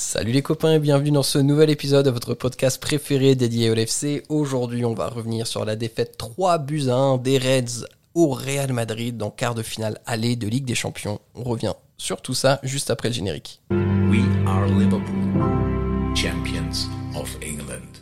Salut les copains et bienvenue dans ce nouvel épisode de votre podcast préféré dédié au LFC. Aujourd'hui, on va revenir sur la défaite 3 buts à 1 des Reds au Real Madrid dans quart de finale aller de Ligue des Champions. On revient sur tout ça juste après le générique. We are Liverpool, champions of England.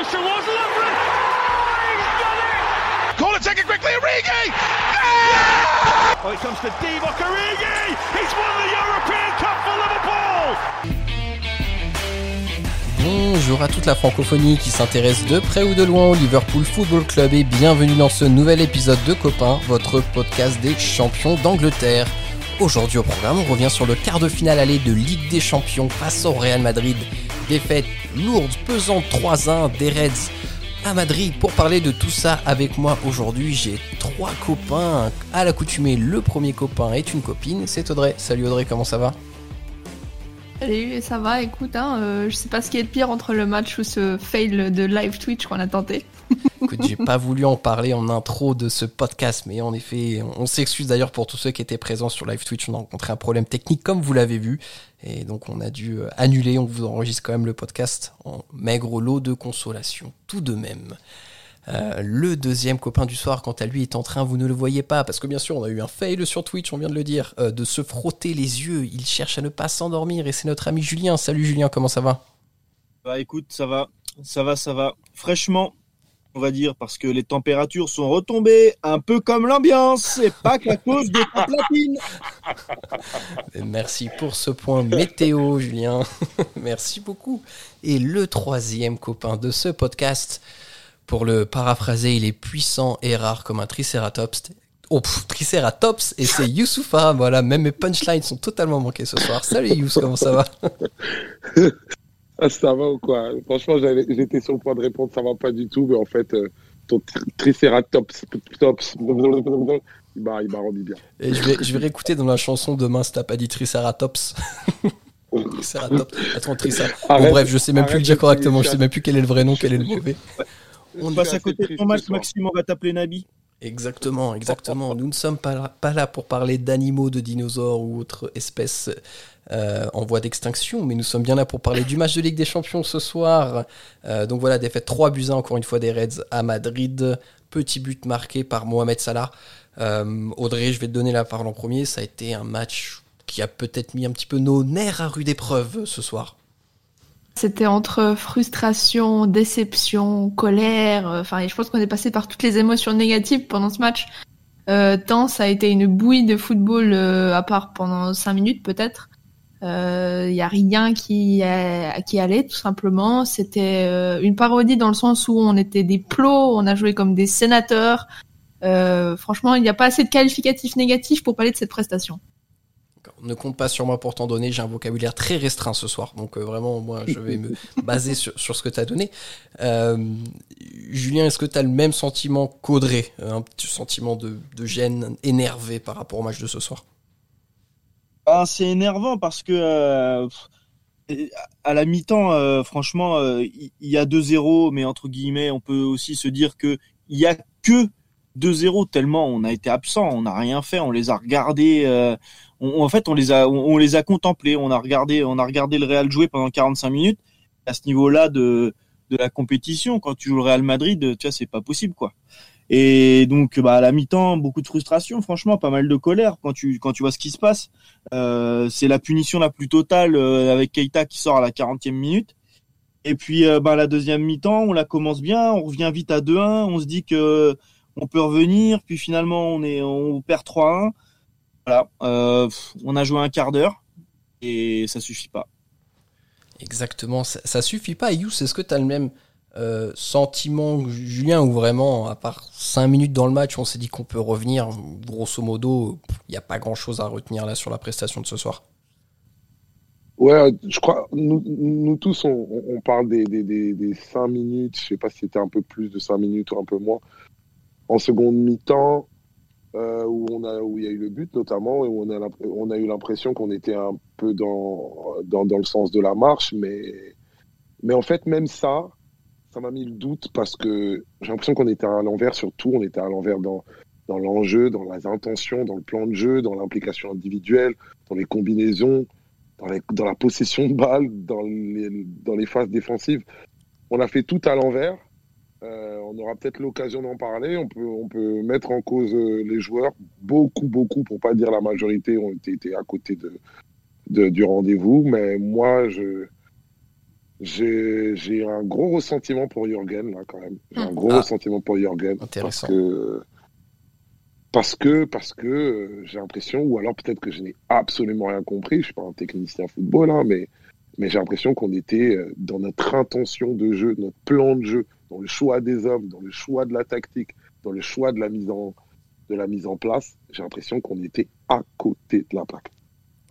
Goes towards Lovren. Oh, he's done it! Call it, take it quickly, Origi! It comes to Divock Origi! He's won the European Cup for Liverpool! Bonjour à toute la francophonie qui s'intéresse de près ou de loin au Liverpool Football Club et bienvenue dans ce nouvel épisode de Copains, votre podcast des champions d'Angleterre. Aujourd'hui au programme, on revient sur le quart de finale aller de Ligue des Champions face au Real Madrid. Défaite lourde, pesante 3-1 des Reds à Madrid. Pour parler de tout ça avec moi aujourd'hui, j'ai trois copains. À l'accoutumée, le premier copain est une copine, c'est Audrey. Salut Audrey, comment ça va? Salut, ça va, écoute, hein, euh, je sais pas ce qui est de pire entre le match ou ce fail de live Twitch qu'on a tenté. Écoute, j'ai pas voulu en parler en intro de ce podcast, mais en effet, on s'excuse d'ailleurs pour tous ceux qui étaient présents sur live Twitch. On a rencontré un problème technique, comme vous l'avez vu, et donc on a dû euh, annuler. On vous enregistre quand même le podcast en maigre lot de consolation, tout de même. Euh, le deuxième copain du soir, quant à lui, est en train, vous ne le voyez pas, parce que bien sûr, on a eu un fail sur Twitch, on vient de le dire, euh, de se frotter les yeux. Il cherche à ne pas s'endormir, et c'est notre ami Julien. Salut Julien, comment ça va? Bah écoute, ça va, ça va, ça va. Fraîchement, on va dire, parce que les températures sont retombées, un peu comme l'ambiance, et pas qu'à cause de ta platine. Et Merci pour ce point météo, Julien. Merci beaucoup. Et le troisième copain de ce podcast, pour le paraphraser, il est puissant et rare comme un tricératops. Oh, pff, tricératops, et c'est Youssoufa. Voilà, même mes punchlines sont totalement manquées ce soir. Salut Youss, comment ça va? ça va ou quoi? Franchement, j'étais sur le point de répondre, ça va pas du tout, mais en fait, euh, ton tri- tricératops, tops, il m'a il m'a rendu bien. Et je vais, je vais réécouter dans la chanson demain si t'as pas dit tricératops. tricératops. Attends, tricératops. Bon, bref, je sais même plus le dire correctement. Je sais même plus quel est le vrai nom, quel est le mauvais. On passe à côté de ton match. Maxime, on va t'appeler Nabi. Exactement, exactement. Nous ne sommes pas là, pas là pour parler d'animaux, de dinosaures ou autres espèces euh, en voie d'extinction, mais nous sommes bien là pour parler du match de Ligue des Champions ce soir. Euh, donc voilà, défaite 3 buts à 1, encore une fois des Reds à Madrid. Petit but marqué par Mohamed Salah. Euh, Audrey, je vais te donner la parole en premier. Ça a été un match qui a peut-être mis un petit peu nos nerfs à rude épreuve ce soir. C'était entre frustration, déception, colère, enfin, je pense qu'on est passé par toutes les émotions négatives pendant ce match. Tant ça a été une bouillie de football, à part pendant cinq minutes peut-être. Il y a rien qui, a- qui allait tout simplement. C'était euh, une parodie dans le sens où on était des plots, on a joué comme des sénateurs. Euh, franchement, il n'y a pas assez de qualificatifs négatifs pour parler de cette prestation. Ne compte pas sur moi pour t'en donner, j'ai un vocabulaire très restreint ce soir, donc euh, vraiment, moi, je vais me baser sur, sur ce que tu as donné. Euh, Julien, est-ce que tu as le même sentiment qu'Audrey? Euh, Un petit sentiment de, de gêne énervé par rapport au match de ce soir? Ah, c'est énervant parce que euh, à la mi-temps, euh, franchement, euh, il il y, a 2-0, mais entre guillemets, on peut aussi se dire que il y a que 2-0 tellement on a été absent, on n'a rien fait, on les a regardés. euh, on- en fait, on les a, on, on les a contemplés, on a regardé, on a regardé le Real jouer pendant 45 minutes. À ce niveau-là de de la compétition, quand tu joues le Real Madrid, tu vois, c'est pas possible, quoi. Et donc, bah, à la mi-temps, beaucoup de frustration, franchement, pas mal de colère quand tu quand tu vois ce qui se passe. Euh, c'est la punition la plus totale euh, avec Keita qui sort à la 40e minute. Et puis euh, bah, la deuxième mi-temps, on la commence bien, on revient vite à 2-1, on se dit que on peut revenir, puis finalement on est on perd 3-1. Voilà, euh, on a joué un quart d'heure et ça suffit pas. Exactement, ça, suffit pas. Yous, est-ce que tu as le même euh, sentiment, Julien, ou vraiment, à part 5 minutes dans le match, on s'est dit qu'on peut revenir, grosso modo, il n'y a pas grand-chose à retenir là sur la prestation de ce soir. Ouais, je crois, nous, tous, on, parle des, des, des, des cinq minutes, je sais pas si c'était un peu plus de cinq minutes ou un peu moins, en seconde mi-temps, euh, où on a il y a eu le but notamment et où on a on a eu l'impression qu'on était un peu dans, dans dans le sens de la marche mais mais en fait même ça ça m'a mis le doute parce que j'ai l'impression qu'on était à l'envers sur tout. On était à l'envers dans, dans l'enjeu, dans les intentions, dans le plan de jeu, dans l'implication individuelle, dans les combinaisons, dans, dans la possession de balles, dans les, dans les phases défensives. On a fait tout à l'envers. Euh, on aura peut-être l'occasion d'en parler. On peut, on peut mettre en cause euh, les joueurs. Beaucoup, beaucoup, pour pas dire la majorité, ont été, été à côté de, de du rendez-vous. Mais moi, je, j'ai un gros ressentiment pour Jürgen, là, quand même. J'ai un gros Ah. ressentiment pour Jürgen. Intéressant. Parce que, parce que, parce que euh, j'ai l'impression, ou alors peut-être que je n'ai absolument rien compris, je suis pas un technicien football, hein, mais, mais j'ai l'impression qu'on était euh, dans notre intention de jeu, notre plan de jeu, dans le choix des hommes, dans le choix de la tactique, dans le choix de la mise en, de la mise en place. J'ai l'impression qu'on était à côté de la plaque.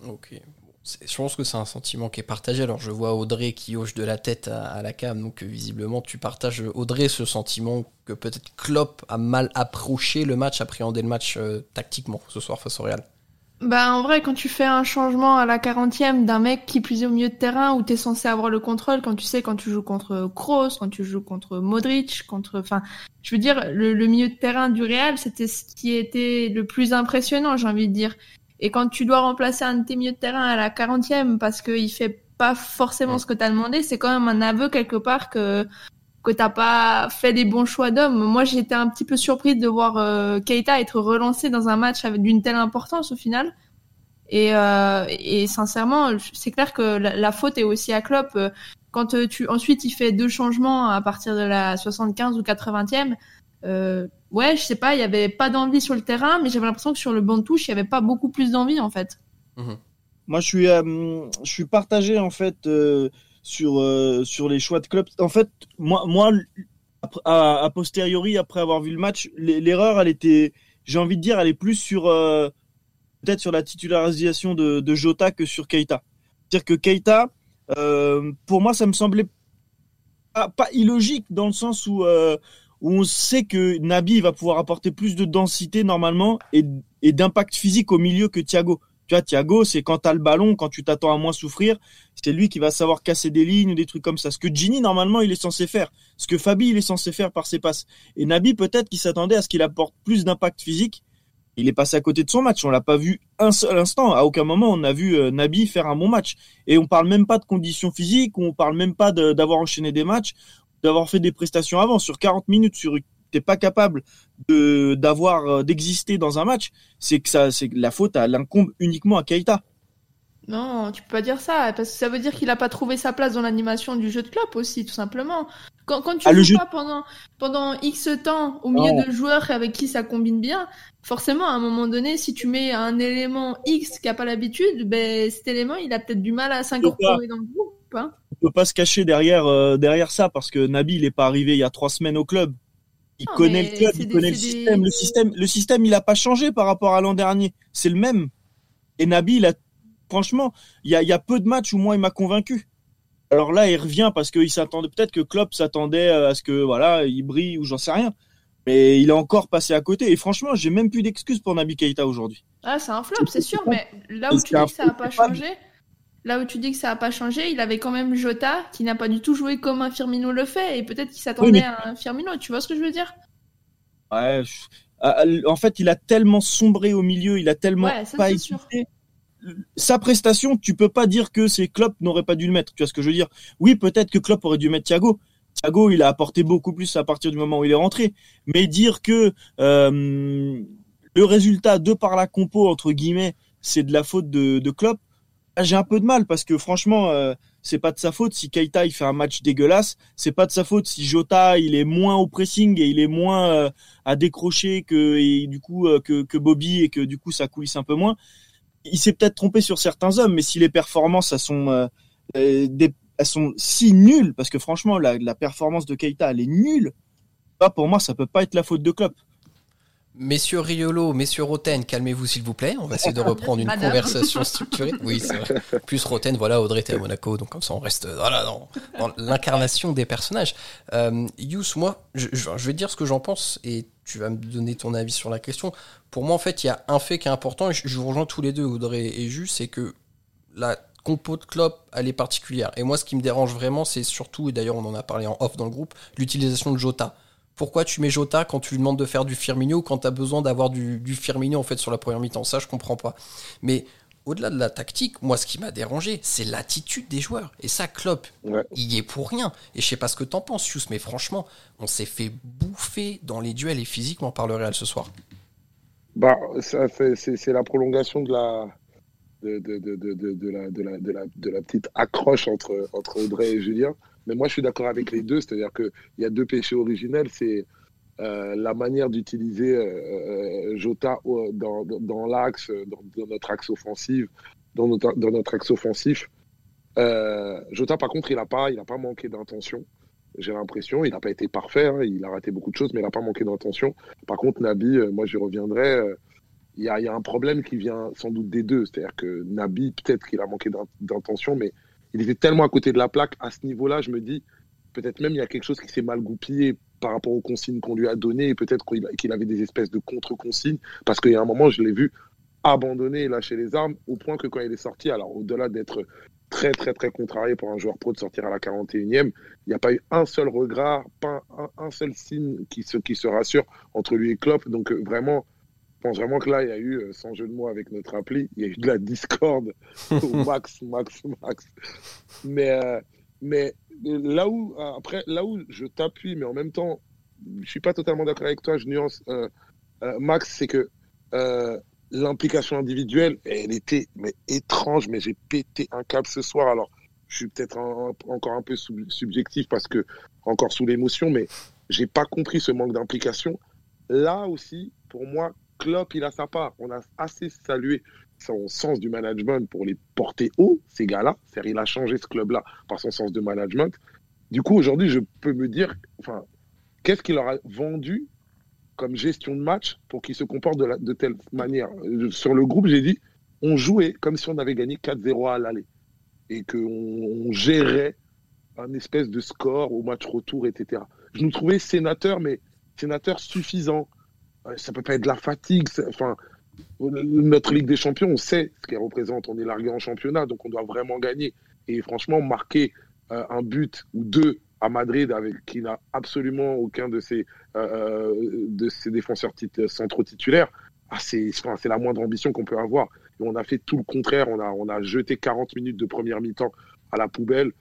Ok. Je pense que c'est un sentiment qui est partagé. Alors, je vois Audrey qui hoche de la tête à, la cam, donc euh, visiblement, tu partages, Audrey, ce sentiment que peut-être Klopp a mal approché le match, appréhendé le match euh, tactiquement ce soir face au Real. Bah en vrai, quand tu fais un changement à la 40e d'un mec qui plus au milieu de terrain où t'es censé avoir le contrôle, quand tu sais quand tu joues contre Kroos, quand tu joues contre Modric, contre, enfin, je veux dire le milieu de terrain du Real, c'était ce qui était le plus impressionnant, j'ai envie de dire. Et quand tu dois remplacer un de tes milieux de terrain à la 40e parce qu'il fait pas forcément ce que t'as demandé, c'est quand même un aveu quelque part que que t'as pas fait les bons choix d'hommes. Moi, j'étais un petit peu surprise de voir euh, Keita être relancé dans un match d'une telle importance au final. Et, euh, et sincèrement, c'est clair que la, la faute est aussi à Klopp. Quand euh, tu ensuite il fait deux changements à partir de la 75 ou 80e, euh, ouais, je sais pas, il y avait pas d'envie sur le terrain, mais j'avais l'impression que sur le banc de touche, il y avait pas beaucoup plus d'envie en fait. Moi, je suis, euh, je suis partagé en fait euh, sur euh, sur les choix de club. En fait, moi, moi, à, a posteriori, après avoir vu le match, l'erreur, elle était, j'ai envie de dire, elle est plus sur euh, peut-être sur la titularisation de, de Jota que sur Keita. C'est-à-dire que Keita, euh, pour moi, ça me semblait pas, pas illogique dans le sens où euh, où on sait que Nabi va pouvoir apporter plus de densité normalement et, d'impact physique au milieu que Thiago. Tu vois, Thiago, c'est quand t'as le ballon, quand tu t'attends à moins souffrir, c'est lui qui va savoir casser des lignes ou des trucs comme ça. Ce que Gini, normalement, il est censé faire. Ce que Fabi, il est censé faire par ses passes. Et Nabi, peut-être qu'il s'attendait à ce qu'il apporte plus d'impact physique. Il est passé à côté de son match. On l'a pas vu un seul instant. À aucun moment, on a vu euh, Nabi faire un bon match. Et on parle même pas de conditions physiques, on parle même pas d'avoir enchaîné des matchs, d'avoir fait des prestations avant. Sur 40 minutes, sur t'es pas capable de d'avoir euh, d'exister dans un match, c'est que ça, c'est la faute, elle incombe uniquement à Keita. Non, tu peux pas dire ça, parce que ça veut dire qu'il a pas trouvé sa place dans l'animation du jeu de Klopp aussi, tout simplement. Quand, quand tu Ah, joues jeu- pas pendant, pendant X temps au milieu Non. de joueurs avec qui ça combine bien, forcément, à un moment donné, si tu mets un élément X qui a pas l'habitude, ben, cet élément, il a peut-être du mal à s'incorporer dans le groupe, hein. On peut pas se cacher derrière euh, derrière ça parce que Nabi, il est pas arrivé il y a trois semaines au club. Il Non, connaît le club, il des- connaît le des- système. Le système, le système, il a pas changé par rapport à l'an dernier. C'est le même. Et Nabi, il a, franchement, il y a, y a peu de matchs où moi il m'a convaincu. Alors là, il revient parce qu'il s'attendait peut-être que Klopp s'attendait à ce que voilà, il brille ou j'en sais rien. Mais il a encore passé à côté. Et franchement, j'ai même plus d'excuses pour Nabi Keita aujourd'hui. Ah, c'est un flop, c'est sûr, mais là où tu dis que ça a flop pas changé, là où tu dis que ça a pas changé, il avait quand même Jota, qui n'a pas du tout joué comme un Firmino le fait, et peut-être qu'il s'attendait mais- à un Firmino, tu vois ce que je veux dire? Ouais. je- En fait, il a tellement sombré au milieu, il a tellement Ouais, ça, pas. Sa prestation, tu peux pas dire que c'est Klopp n'aurait pas dû le mettre. Tu vois ce que je veux dire? Oui, peut-être que Klopp aurait dû mettre Thiago. Thiago, il a apporté beaucoup plus à partir du moment où il est rentré. Mais dire que euh, le résultat de par la compo entre guillemets, c'est de la faute de, de Klopp, j'ai un peu de mal parce que franchement, euh, c'est pas de sa faute si Keita il fait un match dégueulasse. C'est pas de sa faute si Jota il est moins au pressing et il est moins euh, à décrocher que et du coup euh, que, que Bobby et que du coup ça coulisse un peu moins. Il s'est peut-être trompé sur certains hommes, mais si les performances elles sont euh, des- elles sont si nulles parce que franchement la, la performance de Keita elle est nulle. Bah, pour moi ça peut pas être la faute de Klopp. Messieurs Riolo, messieurs Roten, calmez-vous s'il vous plaît. On va essayer de reprendre une Madame. conversation structurée. Oui, c'est vrai. Plus Roten, voilà, Audrey était à Monaco, donc comme ça on reste voilà, dans, dans l'incarnation des personnages. Euh, Yous, moi, je, je- je vais te dire ce que j'en pense et tu vas me donner ton avis sur la question. Pour moi, en fait, il y a un fait qui est important et je, je vous rejoins tous les deux, Audrey et Jus, c'est que la compo de Klopp, elle est particulière. Et moi, ce qui me dérange vraiment, c'est surtout, et d'ailleurs on en a parlé en off dans le groupe, l'utilisation de Jota. Pourquoi tu mets Jota quand tu lui demandes de faire du Firmino ou quand tu as besoin d'avoir du, du Firmino en fait sur la première mi-temps? Ça, je comprends pas. Mais au-delà de la tactique, moi, ce qui m'a dérangé, c'est l'attitude des joueurs. Et ça, Klopp, Ouais. il y est pour rien. Et je sais pas ce que t'en penses, Yous, mais franchement, on s'est fait bouffer dans les duels et physiquement par le Real ce soir. Bah, c'est, la prolongation de la, de, de, de, de, de, de la, de, la, de, la, de la petite accroche entre, entre Audrey et Julien. Mais moi, je suis d'accord avec les deux, c'est-à-dire qu'il y a deux péchés originels. C'est euh, la manière d'utiliser euh, euh, Jota dans, dans, l'axe, dans, notre axe offensif, dans notre, dans notre axe offensif. Jota, par contre, il n'a pas, pas manqué d'intention. J'ai l'impression, il n'a pas été parfait, hein, il a raté beaucoup de choses, mais il n'a pas manqué d'intention. Par contre, Nabi, moi j'y reviendrai, il y, a, un problème qui vient sans doute des deux. C'est-à-dire que Nabi, peut-être qu'il a manqué d'in- d'intention, mais il était tellement à côté de la plaque. À ce niveau-là, je me dis, peut-être même il y a quelque chose qui s'est mal goupillé par rapport aux consignes qu'on lui a données, et peut-être qu'il avait des espèces de contre-consignes, parce qu'il y a un moment, je l'ai vu abandonner et lâcher les armes, au point que quand il est sorti, alors au-delà d'être très très très contrarié pour un joueur pro de sortir à la 41e, il n'y a pas eu un seul regard, pas un, seul signe qui se, qui se rassure entre lui et Klopp. Donc euh, vraiment, je pense vraiment que là, il y a eu, euh, sans jeu de mots avec notre appli, il y a eu de la discorde au max, max, max. Mais, euh, mais là où, euh, après, là où je t'appuie, mais en même temps, je suis pas totalement d'accord avec toi, je nuance, euh, euh, Max, c'est que l'implication individuelle, elle était mais étrange, mais j'ai pété un câble ce soir. Alors, je suis peut-être encore un peu sub- subjectif parce que encore sous l'émotion, mais j'ai pas compris ce manque d'implication. Là aussi, pour moi, Klopp, il a sa part. On a assez salué son sens du management pour les porter haut, ces gars-là. C'est-à-dire, il a changé ce club-là par son sens de management. Du coup, aujourd'hui, je peux me dire, enfin, qu'est-ce qu'il leur a vendu comme gestion de match pour qu'ils se comportent de, telle manière? Sur le groupe, j'ai dit, on jouait comme si on avait gagné 4-0 à l'aller et qu'on on gérait un espèce de score au match retour, etc. Je nous trouvais sénateurs, mais sénateurs suffisants. Euh, Ça peut pas être de la fatigue. Enfin, notre Ligue des Champions, on sait ce qu'elle représente. On est largué en championnat, donc on doit vraiment gagner. Et franchement, marquer euh, un but ou deux à Madrid avec qui n'a absolument aucun de ses, euh, de ses défenseurs tit- centraux titulaires, ah, c'est la moindre ambition qu'on peut avoir. Et on a fait tout le contraire. On a, on a jeté 40 minutes de première mi-temps à la poubelle.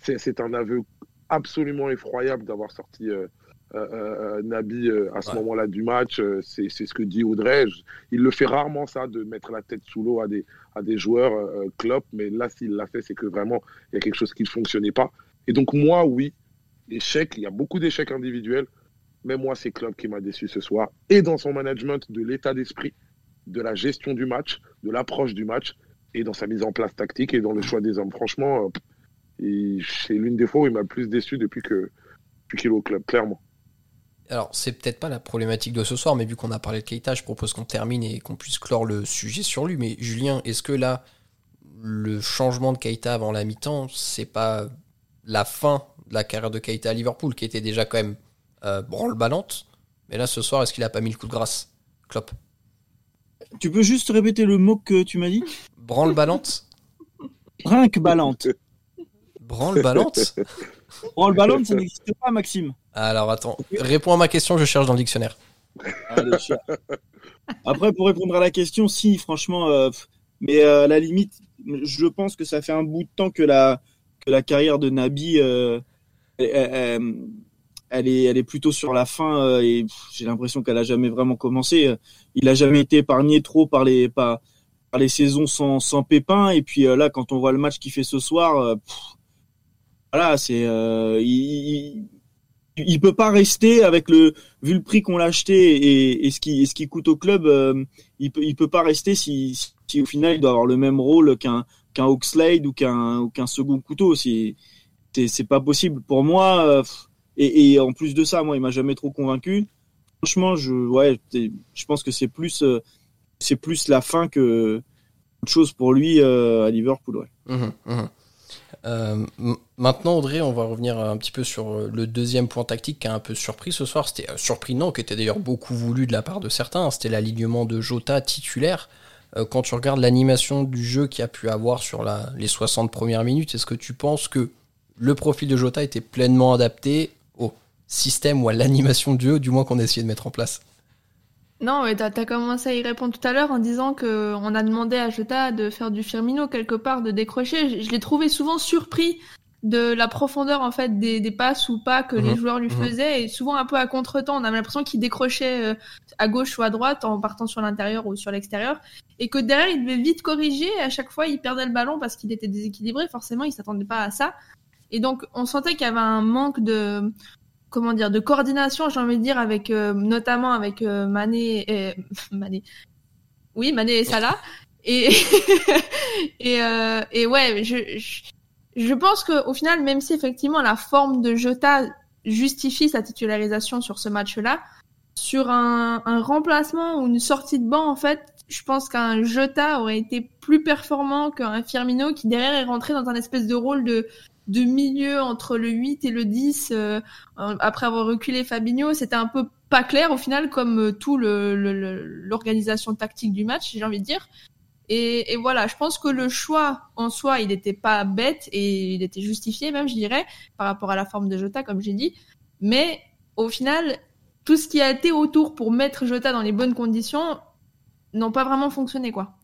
C'est un aveu absolument effroyable d'avoir sorti euh, euh, euh, Nabi euh, à ce Ouais. moment-là du match. C'est ce que dit Audrey. Il le fait rarement ça, de mettre la tête sous l'eau à des, à des joueurs Klopp. Mais là, s'il l'a fait, c'est que vraiment, il y a quelque chose qui ne fonctionnait pas. Et donc, moi, oui, échec, il y a beaucoup d'échecs individuels. Mais moi, c'est Klopp qui m'a déçu ce soir. Et dans son management de l'état d'esprit, de la gestion du match, de l'approche du match, et dans sa mise en place tactique et dans le choix des hommes. Franchement, c'est l'une des fois où il m'a le plus déçu depuis que depuis qu'il est au club, clairement. Alors, c'est peut-être pas la problématique de ce soir, mais vu qu'on a parlé de Keita, je propose qu'on termine et qu'on puisse clore le sujet sur lui. Mais Julien, est-ce que là, le changement de Keita avant la mi-temps, c'est pas la fin de la carrière de Keita à Liverpool, qui était déjà quand même euh, branle-ballante Mais là, ce soir, est-ce qu'il a pas mis le coup de grâce Klopp? Tu peux juste répéter le mot que tu m'as dit? Branle-ballante? Brinque ballante. Branle-ballante? Oh, le ballon, ça n'existe pas, Maxime. Alors attends, réponds à ma question, je cherche dans le dictionnaire. Allez. Après, pour répondre à la question, si, franchement, euh, mais euh, à la limite, je pense que ça fait un bout de temps que la, que la carrière de Nabi, euh, elle, est, elle est plutôt sur la fin euh, et j'ai l'impression qu'elle a jamais vraiment commencé. Il a jamais été épargné trop par les, par, par les saisons sans, sans pépin. Et puis euh, là, quand on voit le match qu'il fait ce soir, euh, pff, voilà, c'est, euh, il, il, peut pas rester avec le, vu le prix qu'on l'a acheté et, et ce qui et ce qui coûte au club, euh, il peut il peut pas rester si, si au final il doit avoir le même rôle qu'un qu'un Oxlade ou qu'un qu'un second couteau. C'est c'est pas possible pour moi. euh, et, et en plus de ça, moi, il m'a jamais trop convaincu. Franchement, je ouais, je pense que c'est plus euh, c'est plus la fin que autre chose pour lui euh, à Liverpool. Ouais. Mhm, mhm. Euh, maintenant, Audrey, on va revenir un petit peu sur euh, le deuxième point tactique qui a un peu surpris ce soir. C'était euh, surpris, non, qui était d'ailleurs beaucoup voulu de la part de certains. C'était l'alignement de Jota titulaire. euh, quand tu regardes l'animation du jeu qu'il a pu avoir sur la, les 60 premières minutes, est-ce que tu penses que le profil de Jota était pleinement adapté au système ou à l'animation du jeu, du moins qu'on a essayé de mettre en place? Non, mais t'as as commencé à y répondre tout à l'heure en disant que on a demandé à Jota de faire du Firmino quelque part, de décrocher. Je, je l'ai trouvé souvent surpris de la profondeur en fait des, des passes ou pas que les Mhm. joueurs lui Mhm. faisaient et souvent un peu à contre-temps. On avait l'impression qu'il décrochait euh, à gauche ou à droite en partant sur l'intérieur ou sur l'extérieur et que derrière il devait vite corriger. Et à chaque fois, il perdait le ballon parce qu'il était déséquilibré. Forcément, il s'attendait pas à ça. Et donc, on sentait qu'il y avait un manque de comment dire de coordination, j'ai envie de dire, avec euh, notamment avec euh, Mané, et, Mané, oui, Mané et Salah. Et et, euh, et ouais, je, je je pense que au final, même si effectivement la forme de Jota justifie sa titularisation sur ce match-là, sur un, un remplacement ou une sortie de banc, en fait, je pense qu'un Jota aurait été plus performant qu'un Firmino qui derrière est rentré dans un espèce de rôle de de milieu entre le 8 et le 10 euh, après avoir reculé Fabinho, c'était un peu pas clair au final comme euh, tout le le- l'organisation tactique du match, j'ai envie de dire. Et, et voilà, je pense que le choix en soi, il n'était pas bête et il était justifié même, je dirais, par rapport à la forme de Jota, comme j'ai dit. Mais au final, tout ce qui a été autour pour mettre Jota dans les bonnes conditions n'ont pas vraiment fonctionné, quoi.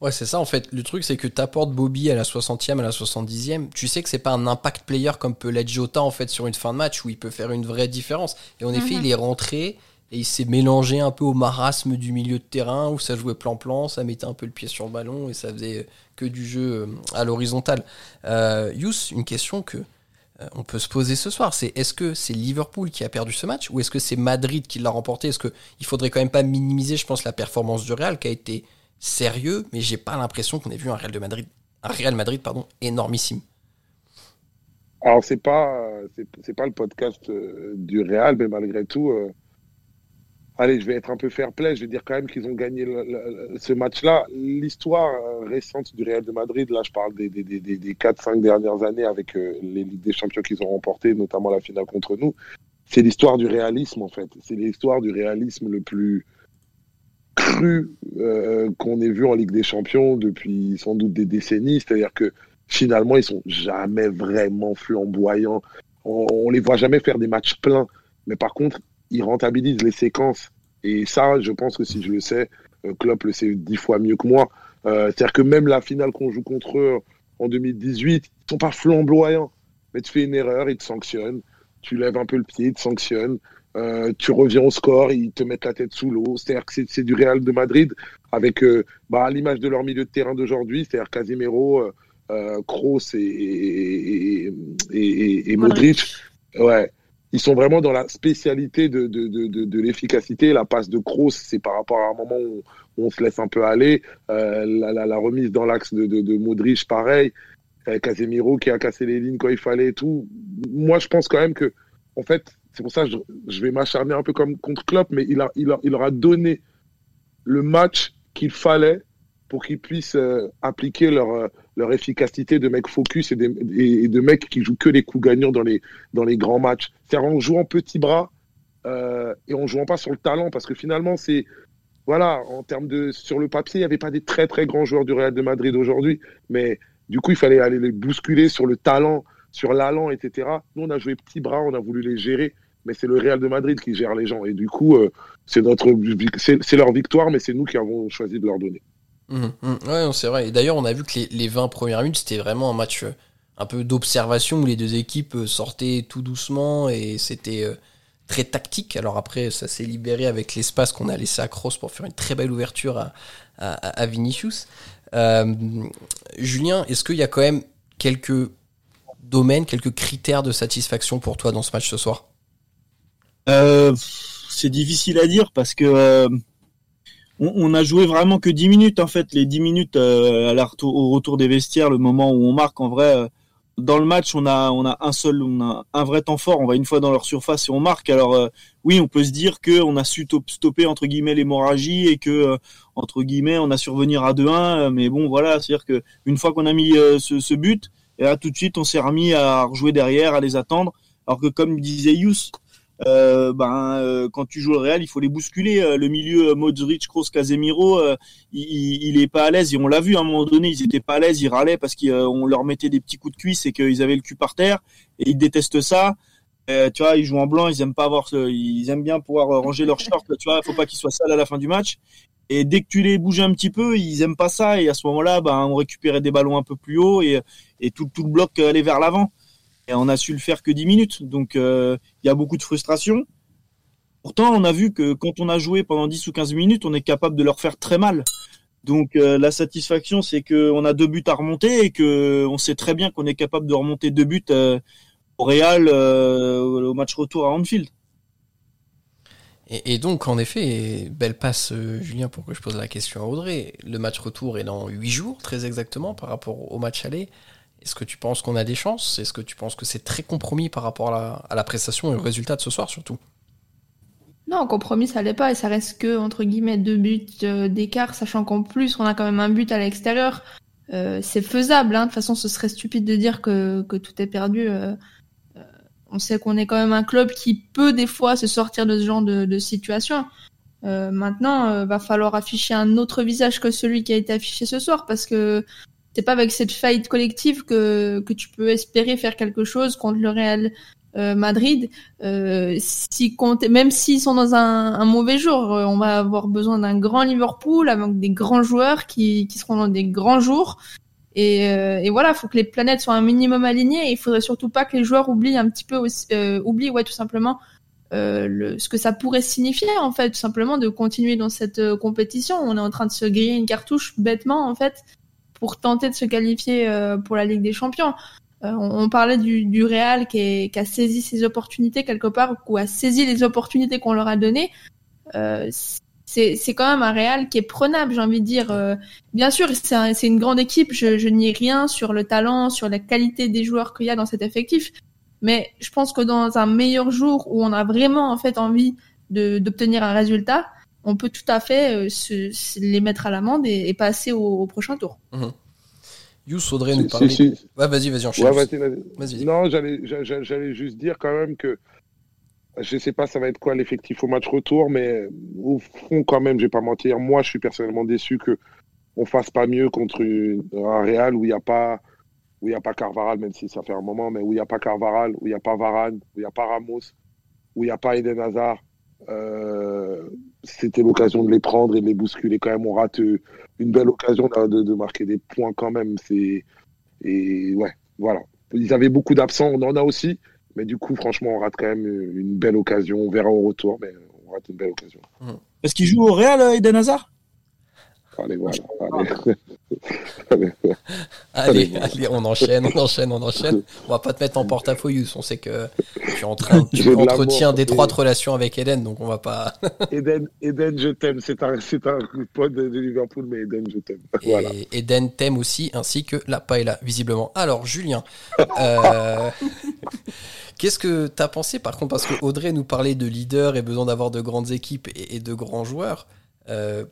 Ouais, c'est ça en fait. Le truc, c'est que t'apportes Bobby à la 60e, à la 70e. Tu sais que c'est pas un impact player comme peut l'être Jota en fait sur une fin de match où il peut faire une vraie différence. Et en effet, Mhm. il est rentré et il s'est mélangé un peu au marasme du milieu de terrain où ça jouait plan-plan, ça mettait un peu le pied sur le ballon et ça faisait que du jeu euh, à l'horizontale. Euh, Yous, une question que euh, on peut se poser ce soir, c'est est-ce que c'est Liverpool qui a perdu ce match ou est-ce que c'est Madrid qui l'a remporté? Est-ce que il faudrait quand même pas minimiser, je pense, la performance du Real qui a été sérieux, mais j'ai pas l'impression qu'on ait vu un Real de Madrid, un Real Madrid pardon, énormissime. Alors c'est pas c'est pas le podcast euh, du Real, mais malgré tout, euh, allez, je vais être un peu fair play. Je vais dire quand même qu'ils ont gagné ce match-là. L'histoire euh, récente du Real de Madrid, là, je parle des des des, des, des 4-5 dernières années avec euh, les des Champions qu'ils ont remportées, notamment la finale contre nous. C'est l'histoire du réalisme en fait. C'est l'histoire du réalisme le plus cru euh, qu'on ait vu en Ligue des Champions depuis sans doute des décennies. C'est-à-dire que finalement, ils sont jamais vraiment flamboyants. On, on les voit jamais faire des matchs pleins. Mais par contre, ils rentabilisent les séquences. Et ça, je pense que si je le sais, euh, Klopp le sait dix fois mieux que moi. Euh, C'est-à-dire que même la finale qu'on joue contre eux en 2018, ils sont pas flamboyants. Mais tu fais une erreur, ils te sanctionnent. Tu lèves un peu le pied, ils te sanctionnent. Euh, tu reviens au score, ils te mettent la tête sous l'eau. C'est-à-dire que c'est- c'est du Real de Madrid avec euh, bah, à l'image de leur milieu de terrain d'aujourd'hui, c'est-à-dire Casemiro, euh, euh, Kroos et, et, et, et- et Modric. Ouais, ils sont vraiment dans la spécialité de, de, de, de, de l'efficacité. La passe de Kroos, c'est par rapport à un moment où on, on se laisse un peu aller. Euh, la, la, la remise dans l'axe de, de, de Modric, pareil. Euh, Casemiro qui a cassé les lignes quand il fallait et tout. Moi, je pense quand même que, en fait, c'est pour ça que je, vais m'acharner un peu comme contre Klopp, mais il, a, il, a, donné le match qu'il fallait pour qu'ils puissent euh, appliquer leur, euh, leur efficacité de mecs focus et de mecs qui jouent que les coups gagnants dans les, dans les grands matchs. C'est-à-dire en jouant petit bras euh, et en jouant pas sur le talent, parce que finalement, c'est voilà, en termes de sur le papier, il n'y avait pas des très très grands joueurs du Real de Madrid aujourd'hui, mais du coup, il fallait aller les bousculer sur le talent, sur l'allant, etc. Nous, on a joué petit bras, on a voulu les gérer, mais c'est le Real de Madrid qui gère les gens, et du coup, euh, c'est notre, c'est leur victoire, mais c'est nous qui avons choisi de leur donner. Mmh, mmh. Ouais, c'est vrai. Et d'ailleurs, on a vu que les, les 20 premières minutes, c'était vraiment un match euh, un peu d'observation où les deux équipes euh, sortaient tout doucement et c'était très tactique. Alors après, ça s'est libéré avec l'espace qu'on a laissé à Kroos pour faire une très belle ouverture à, à, Vinicius. Julien, est-ce qu'il y a quand même quelques domaines, quelques critères de satisfaction pour toi dans ce match ce soir euh, C'est difficile à dire parce que euh, on, a joué vraiment que 10 minutes en fait. Les 10 minutes euh, au retour des vestiaires, le moment où on marque en vrai. Euh, dans le match, on a, on a un seul, on a un vrai temps fort. On va une fois dans leur surface et on marque. Alors oui, on peut se dire que on a su stopper entre guillemets l'hémorragie et que entre guillemets on a survenir à 2-1. Mais bon, voilà, c'est-à-dire que une fois qu'on a mis ce, but, et là tout de suite on s'est remis à rejouer derrière, à les attendre. Alors que comme disait Yous, euh, ben euh, quand tu joues le Real, il faut les bousculer. Euh, le milieu Modric, Kroos, Casemiro, il, il est pas à l'aise et on l'a vu à un moment donné, ils étaient pas à l'aise, ils râlaient parce qu'on leur mettait des petits coups de cuisse et qu'ils avaient le cul par terre et ils détestent ça. tu vois, ils jouent en blanc, ils aiment pas avoir, ils aiment bien pouvoir ranger leurs shorts. Tu vois, faut pas qu'ils soient sales à la fin du match. Et dès que tu les bouges un petit peu, ils aiment pas ça. Et à ce moment-là, ben, on récupérait des ballons un peu plus haut et, et tout, tout le bloc allait vers l'avant et on a su le faire que 10 minutes. Donc euh, il y a beaucoup de frustration. Pourtant, on a vu que quand on a joué pendant 10 ou 15 minutes, on est capable de leur faire très mal. Donc euh, la satisfaction, c'est qu'on a deux buts à remonter et que on sait très bien qu'on est capable de remonter deux buts euh, au Real au match retour à Anfield. Et, donc, en effet, belle passe, Julien, pour que je pose la question à Audrey. Le match retour est dans 8 jours, très exactement, par rapport au match aller. Est-ce que tu penses qu'on a des chances? Est-ce que tu penses que c'est très compromis par rapport à la, prestation et au résultat de ce soir surtout? Non, compromis ça l'est pas et ça reste que entre guillemets deux buts euh, d'écart, sachant qu'en plus on a quand même un but à l'extérieur. Euh, c'est faisable. Hein. De toute façon, ce serait stupide de dire que, tout est perdu. Euh, on sait qu'on est quand même un club qui peut des fois se sortir de ce genre de, situation. maintenant, va falloir afficher un autre visage que celui qui a été affiché ce soir parce que c'est pas avec cette faillite collective que, que tu peux espérer faire quelque chose contre le Real euh, Madrid. Euh, si même s'ils sont dans un, un, mauvais jour, euh, on va avoir besoin d'un grand Liverpool avec des grands joueurs qui, qui seront dans des grands jours. Et, euh, et voilà, faut que les planètes soient un minimum alignées. Et il faudrait surtout pas que les joueurs oublient un petit peu, aussi, euh, oublient ouais tout simplement le, ce que ça pourrait signifier en fait, tout simplement de continuer dans cette compétition. On est en train de se griller une cartouche bêtement en fait pour tenter de se qualifier euh, pour la Ligue des Champions. Euh, on, parlait du, du Real qui, qui, a saisi ses opportunités quelque part ou a saisi les opportunités qu'on leur a données. Euh, c'est quand même un Real qui est prenable, j'ai envie de dire. Euh, bien sûr, c'est une grande équipe, je, je nie rien sur le talent, sur la qualité des joueurs qu'il y a dans cet effectif. Mais je pense que dans un meilleur jour où on a vraiment en fait envie d'obtenir un résultat, on peut tout à fait euh, se, les mettre à l'amende et, passer au, prochain tour. Mmh. Yous Audrey nous parler. Ouais, vas-y, vas-y, enchaîne. vas-y, non, j'allais juste dire quand même que je sais pas ça va être quoi l'effectif au match retour, mais au fond quand même, je vais pas mentir, moi je suis personnellement déçu que on fasse pas mieux contre un Real où il n'y a pas où il a pas Carvaral, même si ça fait un moment, mais où il n'y a pas Carvaral, où il n'y a pas Varane, où il n'y a pas Ramos, où il n'y a pas Eden Hazard. Euh, c'était l'occasion de les prendre et de les bousculer quand même. On rate une belle occasion de, de marquer des points quand même. Et ouais, voilà. Ils avaient beaucoup d'absents, on en a aussi, mais du coup, franchement, on rate quand même une belle occasion. On verra au retour, mais on rate une belle occasion. Est-ce qu'il joue au Real, Eden Hazard? Allez, voilà. Allez. allez, on enchaîne, on enchaîne, on enchaîne. On va pas te mettre en porte-à-faux, On sait que tu, en train, tu entretiens d'étroites relations avec Eden, donc on va pas. Eden, Eden, je t'aime. C'est un, c'est un pote de Liverpool, mais Eden, je t'aime. Voilà. Et Eden t'aime aussi, ainsi que la paella, visiblement. Alors, Julien. Euh... Qu'est-ce que tu as pensé par contre Parce que Audrey nous parlait de leader et besoin d'avoir de grandes équipes et, de grands joueurs. Euh,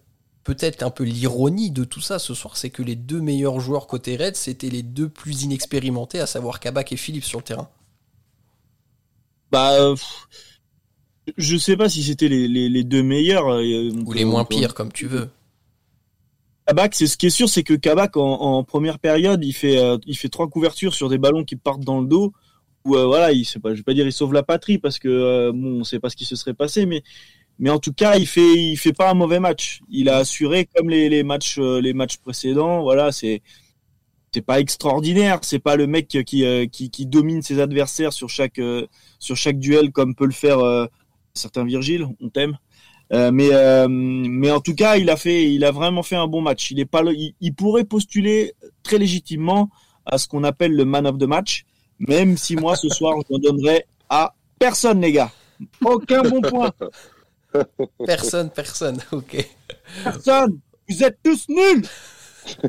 peut-être un peu l'ironie de tout ça ce soir, c'est que les deux meilleurs joueurs côté Red, c'était les deux plus inexpérimentés, à savoir Kabak et Philippe sur le terrain. Bah, je sais pas si c'était les, deux meilleurs. Euh, Ou les moins pires, comme tu veux. Kabak, c'est ce qui est sûr, c'est que Kabak en, première période, il fait euh, il fait trois couvertures sur des ballons qui partent dans le dos. Ou euh, voilà, il sait pas, je vais pas dire il sauve la patrie parce que bon, on sait pas ce qui se serait passé, mais mais en tout cas, il fait, il fait pas un mauvais match. Il a assuré comme les, les matchs, euh, les matchs précédents. Voilà, c'est, c'est pas extraordinaire. C'est pas le mec qui, euh, qui, domine ses adversaires sur chaque, euh, sur chaque duel comme peut le faire certains Virgile. On t'aime. mais, mais en tout cas, il a fait, il a vraiment fait un bon match. Il est pas, il, pourrait postuler très légitimement à ce qu'on appelle le man of the match. Même si moi, ce soir, je ne donnerai à personne, les gars. Aucun bon point. Personne, personne, ok. Personne Vous êtes tous nuls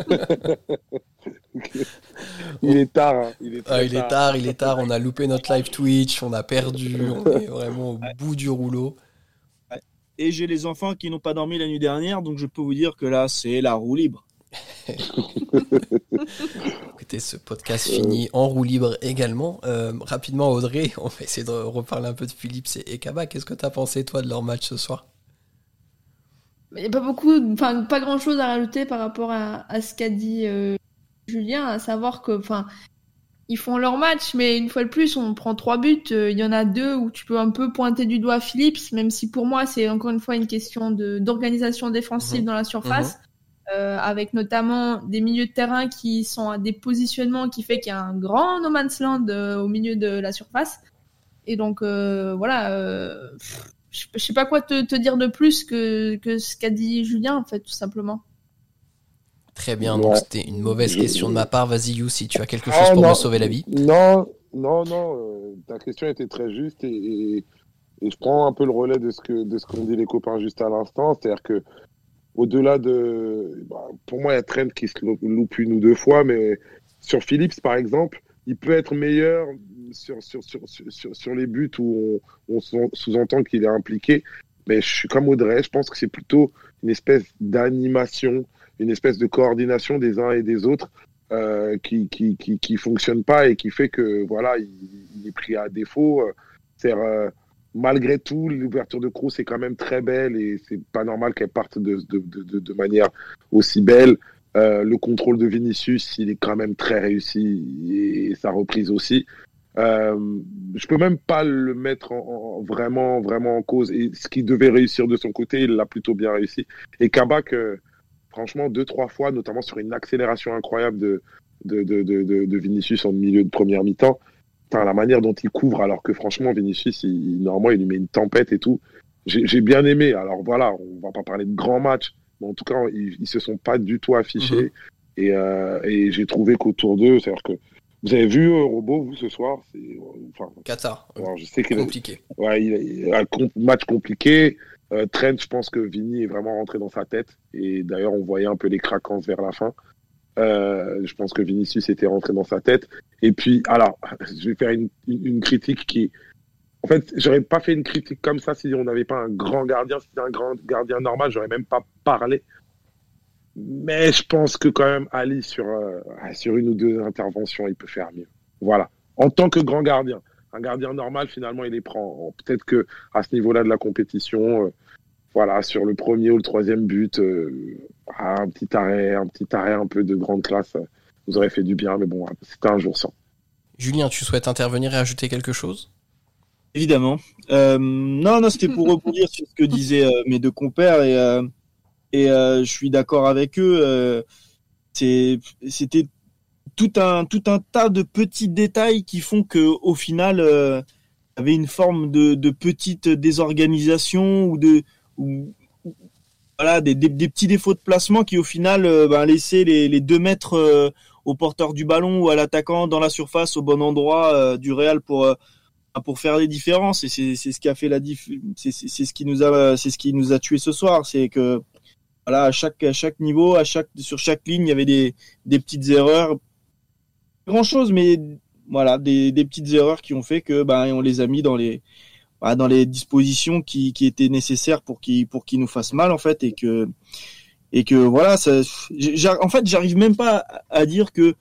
Il est tard. Hein. Il, est, ah, il est tard, il est tard. On a loupé notre live Twitch, on a perdu, on est vraiment au bout du rouleau. Et j'ai les enfants qui n'ont pas dormi la nuit dernière, donc je peux vous dire que là, c'est la roue libre. Ce podcast finit en roue libre également. Euh, rapidement, Audrey, on va essayer de reparler un peu de Philippe et Kaba. Qu'est-ce que tu as pensé, toi, de leur match ce soir? Il n'y a pas beaucoup, enfin, pas grand chose à rajouter par rapport à, ce qu'a dit euh, Julien, à savoir que, enfin, ils font leur match, mais une fois de plus, on prend trois buts. Euh, il y en a deux où tu peux un peu pointer du doigt Philips, même si pour moi, c'est encore une fois une question d'organisation défensive mhm. dans la surface. Mhm. Euh, avec notamment des milieux de terrain qui sont à des positionnements qui fait qu'il y a un grand no man's land euh, au milieu de la surface. Et donc euh, voilà, je sais pas quoi te, dire de plus que, que ce qu'a dit Julien en fait, tout simplement. Très bien, donc c'était une mauvaise question de ma part. Vas-y You, si tu as quelque chose ah, pour me sauver la vie. Non, non, non, ta question était très juste et, et, je prends un peu le relais de ce que de ce qu'ont dit les copains juste à l'instant, c'est-à-dire que au-delà de. Bah, pour moi, il y a Trent qui se loupe une ou deux fois, mais sur Phillips, par exemple, il peut être meilleur sur, les buts où on, sous-entend qu'il est impliqué. Mais je suis comme Audrey, je pense que c'est plutôt une espèce d'animation, une espèce de coordination des uns et des autres euh, qui, qui, qui, qui, fonctionne pas et qui fait que voilà, il, est pris à défaut. Euh, malgré tout, l'ouverture de Kroos est quand même très belle et c'est pas normal qu'elle parte de, manière aussi belle. Euh, le contrôle de Vinicius, il est quand même très réussi et, sa reprise aussi. Euh, je peux même pas le mettre en, vraiment, vraiment en cause. Et ce qui devait réussir de son côté, il l'a plutôt bien réussi. Et Kabak, euh, franchement, deux, trois fois, notamment sur une accélération incroyable de, de Vinicius en milieu de première mi-temps, la manière dont il couvre, alors que franchement, Vinicius, il, normalement, il lui met une tempête et tout. J'ai bien aimé. Alors voilà, on va pas parler de grands matchs, mais en tout cas, ils, ils se sont pas du tout affichés. Mhm. Et, euh, et j'ai trouvé qu'autour d'eux, c'est-à-dire que vous avez vu euh, Robot, vous, ce soir enfin, Qatar. Alors, je sais compliqué. Ouais, il, a un match compliqué. Euh, Trent, je pense que Vini est vraiment rentré dans sa tête. Et d'ailleurs, on voyait un peu les craquances vers la fin. Euh, je pense que Vinicius était rentré dans sa tête. Et puis, alors, je vais faire une, critique qui. En fait, j'aurais pas fait une critique comme ça si on n'avait pas un grand gardien. Si c'était un grand gardien normal, j'aurais même pas parlé. Mais je pense que quand même, Ali, sur, euh, sur une ou deux interventions, il peut faire mieux. Voilà. En tant que grand gardien. Un gardien normal, finalement, il les prend. Peut-être que à ce niveau-là de la compétition, euh, voilà, sur le premier ou le troisième but, euh, un petit arrêt, un petit arrêt un peu de grande classe, euh, vous aurait fait du bien, mais bon, c'était un jour sans. Julien, tu souhaites intervenir et ajouter quelque chose? Évidemment. Euh, non, non, c'était pour rebondir sur ce que disaient mes deux compères et, et je suis d'accord avec eux. c'était tout un tout un tas de petits détails qui font que au final, il y avait une forme de, de petite désorganisation ou de ou, voilà des, des, petits défauts de placement qui au final euh, ben, laissaient les, les deux mètres euh, au porteur du ballon ou à l'attaquant dans la surface au bon endroit euh, du Real pour pour faire des différences. Et c'est ce qui a fait la diff c'est ce qui nous a c'est ce qui nous a tué ce soir. C'est que voilà à chaque à chaque niveau à chaque sur chaque ligne il y avait des des petites erreurs. Grand chose mais voilà des, des petites erreurs qui ont fait que ben on les a mis dans les dans les dispositions qui, qui étaient nécessaires pour qu'il pour qu'il nous fasse mal en fait et que et que voilà ça, en fait j'arrive même pas à dire que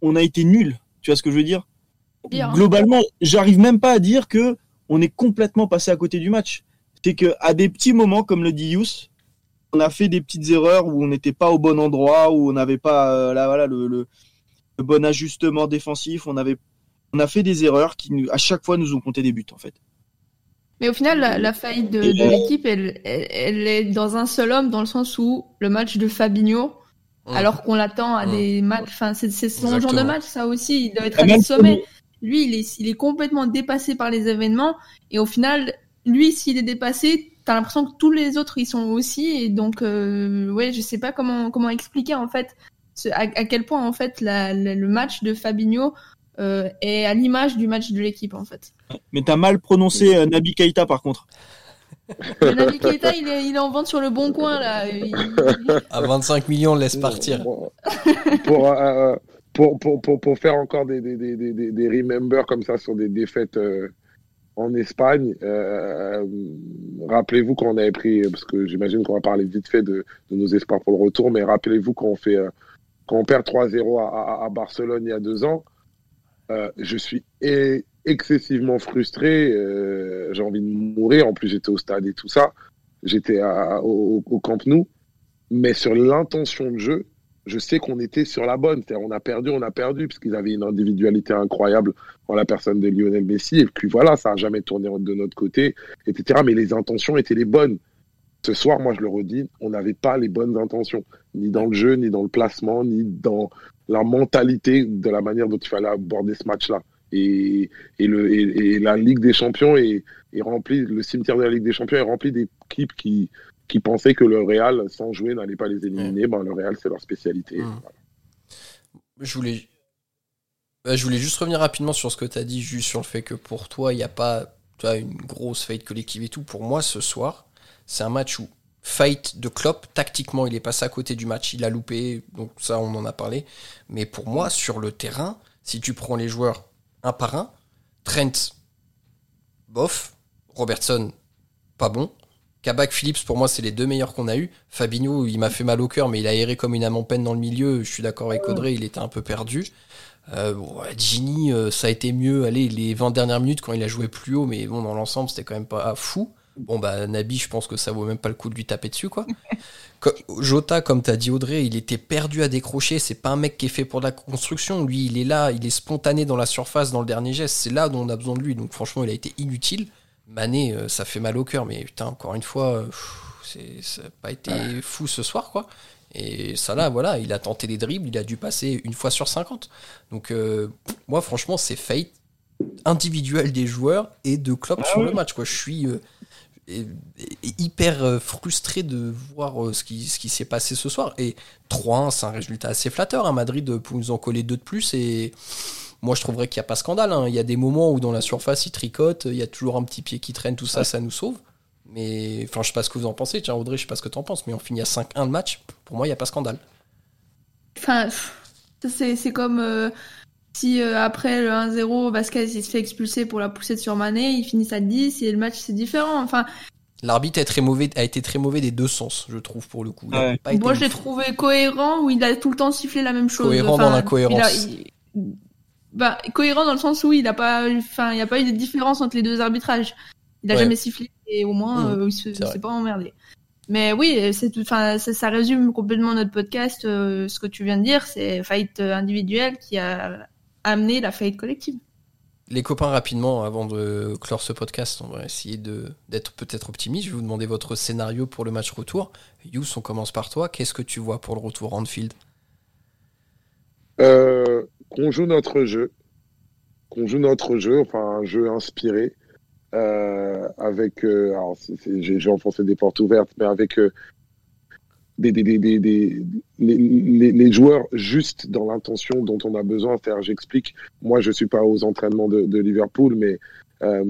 on a été nul. Tu vois ce que je veux dire? Globalement j'arrive même pas à dire que on est complètement passé à côté du match. C'est que à des petits moments comme le dit Yous on a fait des petites erreurs où on n'était pas au bon endroit où on n'avait pas euh, là voilà le, le, le, bon ajustement défensif. On avait on a fait des erreurs qui à chaque fois nous ont compté des buts en fait mais au final, la, la faillite de, de l'équipe, elle, elle, est dans un seul homme, dans le sens où le match de Fabinho, alors qu'on l'attend à des matchs, enfin, c'est son genre de match, ça aussi, il doit être à des sommets. Lui, il est, il est complètement dépassé par les événements, et au final, lui, s'il est dépassé, t'as l'impression que tous les autres, ils sont aussi, et donc, euh, ouais, je sais pas comment, comment expliquer, en fait, à, à quel point, en fait, la, le match de Fabinho euh, est à l'image du match de l'équipe en fait. Mais t'as mal prononcé euh, Nabi Keita par contre. Nabi Keita, il est, il est, en vente sur le bon coin là. À 25 millions, laisse partir. Euh, pour, pour, pour, pour, faire encore des, des, des, des, remember comme ça sur des défaites en Espagne, rappelez-vous quand on avait pris, parce que j'imagine qu'on va parler vite fait de, de, nos espoirs pour le retour, mais rappelez-vous quand on fait quand on perd 3-0 à, à, Barcelone il y a deux ans, euh, je suis excessivement frustré. Euh, j'ai envie de mourir. En plus, j'étais au stade et tout ça. J'étais au, au Camp Nou. Mais sur l'intention de jeu, je sais qu'on était sur la bonne. On a perdu, on a perdu, parce qu'ils avaient une individualité incroyable en la personne de Lionel Messi. Et puis voilà, ça n'a jamais tourné de notre côté, etc. Mais les intentions étaient les bonnes. Ce soir, moi je le redis, on n'avait pas les bonnes intentions, ni dans le jeu, ni dans le placement, ni dans la mentalité de la manière dont il fallait aborder ce match-là. Et, le, et, la Ligue des Champions est, est remplie, le cimetière de la Ligue des Champions est rempli d'équipes qui, qui pensaient que le Real, sans jouer, n'allait pas les éliminer. Ben, le Real, c'est leur spécialité. Mmh. Je voulais. Bah, je voulais juste revenir rapidement sur ce que tu as dit, juste sur le fait que pour toi, il n'y a pas une grosse fight collective et tout. Pour moi, ce soir, c'est un match où fight de Klopp, tactiquement, il est passé à côté du match, il a loupé, donc ça, on en a parlé. Mais pour moi, sur le terrain, si tu prends les joueurs un par un, Trent, bof, Robertson, pas bon, Kabak Phillips, pour moi, c'est les deux meilleurs qu'on a eu. Fabinho, il m'a fait mal au cœur, mais il a erré comme une âme en peine dans le milieu. Je suis d'accord avec Audrey, il était un peu perdu. Euh, Gini, euh, ça a été mieux. Allez, les 20 dernières minutes quand il a joué plus haut, mais bon, dans l'ensemble, c'était quand même pas fou. Bon, bah, Nabi, je pense que ça vaut même pas le coup de lui taper dessus, quoi. Jota, comme t'as dit Audrey, il était perdu à décrocher. C'est pas un mec qui est fait pour la construction. Lui, il est là, il est spontané dans la surface, dans le dernier geste. C'est là dont on a besoin de lui. Donc, franchement, il a été inutile. Mané, euh, ça fait mal au cœur, mais putain, encore une fois, euh, ça n'a pas été fou ce soir, quoi. Et ça là, voilà, il a tenté des dribbles, il a dû passer une fois sur 50. Donc, euh, moi, franchement, c'est fate individuel des joueurs et de Klopp ah sur le match, quoi. Je suis hyper frustré de voir ce qui, ce qui s'est passé ce soir. Et 3-1, c'est un résultat assez flatteur. à hein. Madrid pour nous en coller deux de plus et moi, je trouverais qu'il n'y a pas scandale. Hein. Il y a des moments où dans la surface, il tricote, il y a toujours un petit pied qui traîne, tout ça, ça nous sauve. Mais enfin, je sais pas ce que vous en pensez. Tiens, Audrey, je sais pas ce que tu en penses, mais on finit à 5-1 le match. Pour moi, il n'y a pas scandale. Enfin, c'est comme euh, si euh, après le 1-0, Vasquez il se fait expulser pour la poussée sur Mané, ils finissent à 10 et le match c'est différent. Enfin, L'arbitre très mauvais, a été très mauvais des deux sens, je trouve, pour le coup. Moi, je l'ai trouvé cohérent, où il a tout le temps sifflé la même chose. Cohérent dans l'incohérence bah, cohérent dans le sens où il n'a pas, enfin, il n'y a pas eu de différence entre les deux arbitrages. Il n'a jamais sifflé et au moins, mmh, euh, il s'est pas emmerdé. Mais oui, c'est tout, enfin, ça, résume complètement notre podcast. Euh, ce que tu viens de dire, c'est faillite individuelle qui a amené la faillite collective. Les copains, rapidement, avant de clore ce podcast, on va essayer d'être peut-être optimiste. Je vais vous demander votre scénario pour le match retour. Yous, on commence par toi. Qu'est-ce que tu vois pour le retour Anfield? Euh, qu'on joue notre jeu, qu'on joue notre jeu, enfin un jeu inspiré, euh, avec, euh, alors j'ai enfoncé des portes ouvertes, mais avec euh, des, des, des, des les, les, joueurs justes dans l'intention dont on a besoin. C'est-à-dire, j'explique, moi je suis pas aux entraînements de, de Liverpool, mais euh,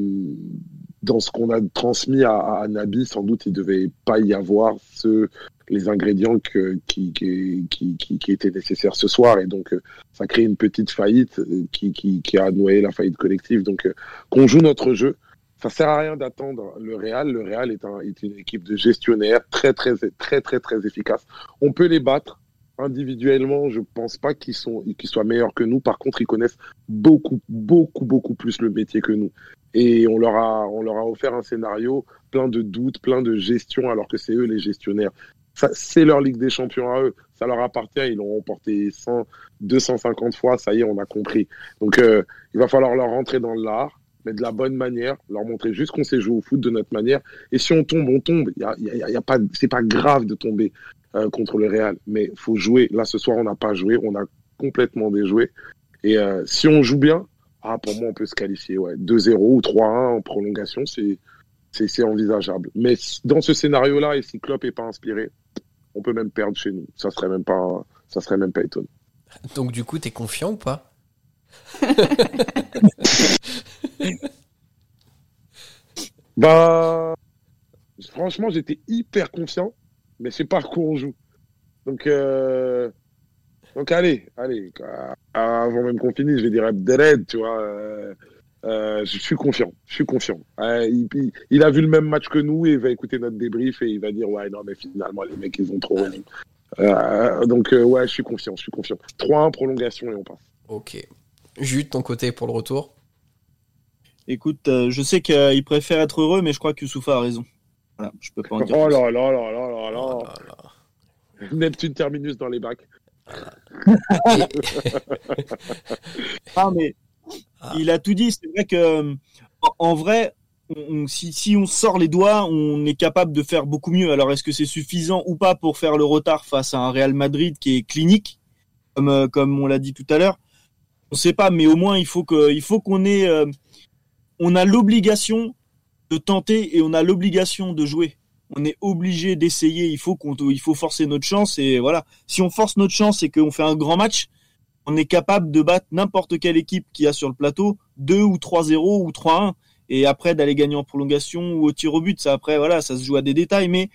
dans ce qu'on a transmis à, à, Nabi, sans doute il devait pas y avoir ce les ingrédients que, qui, qui, qui, qui, étaient nécessaires ce soir. Et donc, euh, ça crée une petite faillite euh, qui, qui, qui a noyé la faillite collective. Donc, euh, qu'on joue notre jeu. Ça sert à rien d'attendre le Real. Le Real est, un, est une équipe de gestionnaires très, très, très, très, très efficace. On peut les battre individuellement, je pense pas qu'ils soient meilleurs que nous. Par contre, ils connaissent beaucoup, beaucoup, beaucoup plus le métier que nous. Et on leur a on leur a offert un scénario plein de doutes, plein de gestion, alors que c'est eux les gestionnaires c'est leur Ligue des Champions à eux. Ça leur appartient. Ils l'ont remporté 100, 250 fois. Ça y est, on a compris. Donc, euh, il va falloir leur rentrer dans l'art, mais de la bonne manière, leur montrer juste qu'on sait jouer au foot de notre manière. Et si on tombe, on tombe. Il y a, y a, pas, c'est pas grave de tomber euh, contre le Real, mais faut jouer. Là, ce soir, on n'a pas joué. On a complètement déjoué. Et euh, si on joue bien, ah, pour moi, on peut se qualifier. Ouais. 2-0 ou 3-1 en prolongation, c'est c'est envisageable. Mais dans ce scénario-là, et si Klopp n'est pas inspiré, on peut même perdre chez nous. Ça serait même pas, ça serait même pas étonnant. Donc du coup, tu es confiant ou pas? Bah, franchement, j'étais hyper confiant, mais c'est pas on joue. Donc, euh, donc allez, allez, avant même qu'on finisse, je vais dire Abdelhed, tu vois. Euh, euh, je suis confiant, je suis confiant. il, a vu le même match que nous et il va écouter notre débrief et il va dire ouais non mais finalement les mecs ils ont trop donc, ouais, je suis confiant, je suis confiant. 3-1, prolongation et on passe. Ok. Jus, de ton côté pour le retour Écoute, euh, je sais qu'il préfère être heureux, mais je crois que Youssoufa a raison. Voilà, je peux pas en dire. Oh plus. là là là là là là. Oh là là. Neptune terminus dans les bacs. Ah, mais Ah. il a tout dit. C'est vrai que, en, vrai, on- si, si on sort les doigts, on est capable de faire beaucoup mieux. Alors, est-ce que c'est suffisant ou pas pour faire le retard face à un Real Madrid qui est clinique, comme, euh, comme on l'a dit tout à l'heure? On sait pas, mais au moins, il faut que, il faut qu'on ait, euh, on a l'obligation de tenter et on a l'obligation de jouer. On est obligé d'essayer. Il faut qu'on, il faut forcer notre chance et voilà. Si on force notre chance et qu'on fait un grand match, on est capable de battre n'importe quelle équipe qui a sur le plateau 2 ou 3-0 ou 3-1 et après d'aller gagner en prolongation ou au tir au but ça après voilà ça se joue à des détails mais